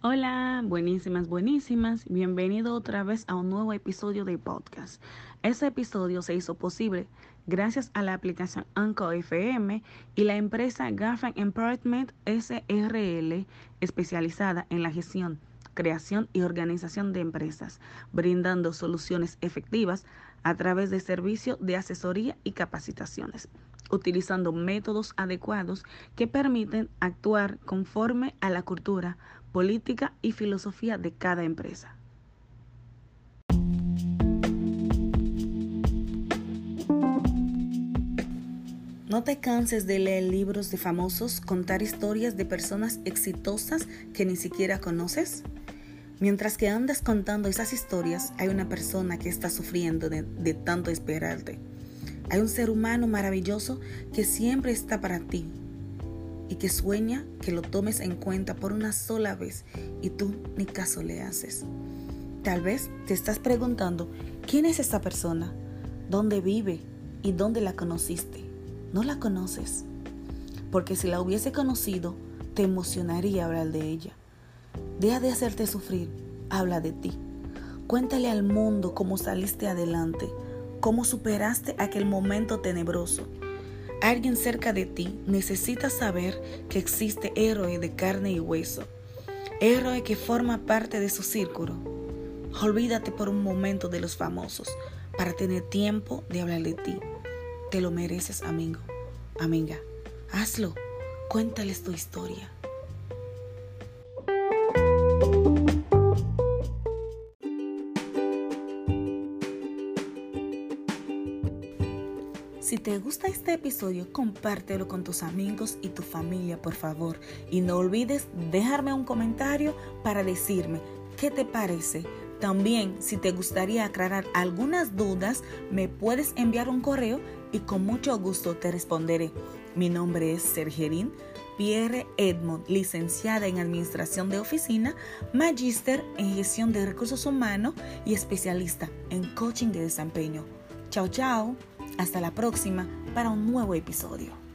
Hola, buenísimas, buenísimas. Bienvenido otra vez a un nuevo episodio de podcast. Este episodio se hizo posible gracias a la aplicación Anchor FM y la empresa Gaffin Empowerment SRL, especializada en la gestión, creación y organización de empresas, brindando soluciones efectivas a través de servicios de asesoría y capacitaciones utilizando métodos adecuados que permiten actuar conforme a la cultura, política y filosofía de cada empresa. No te canses de leer libros de famosos, contar historias de personas exitosas que ni siquiera conoces. Mientras que andas contando esas historias, hay una persona que está sufriendo de, de tanto esperarte. Hay un ser humano maravilloso que siempre está para ti, y que sueña que lo tomes en cuenta por una sola vez y tú ni caso le haces. Tal vez te estás preguntando, ¿quién es esta persona? ¿Dónde vive? ¿Y dónde la conociste? No la conoces. Porque si la hubiese conocido, te emocionaría hablar de ella. Deja de hacerte sufrir, habla de ti. Cuéntale al mundo cómo saliste adelante, cómo superaste aquel momento tenebroso Alguien cerca de ti necesita saber que existe héroe de carne y hueso, héroe que forma parte de su círculo. Olvídate por un momento de los famosos para tener tiempo de hablar de ti. Te lo mereces, amigo, amiga. Hazlo. Cuéntales tu historia. Si te gusta este episodio, compártelo con tus amigos y tu familia, por favor. Y no olvides dejarme un comentario para decirme qué te parece. También, si te gustaría aclarar algunas dudas, me puedes enviar un correo y con mucho gusto te responderé. Mi nombre es Sergerín Pierre Edmond, licenciada en Administración de Oficina, magíster en Gestión de Recursos Humanos y especialista en Coaching de Desempeño. Chao, chao. Hasta la próxima para un nuevo episodio.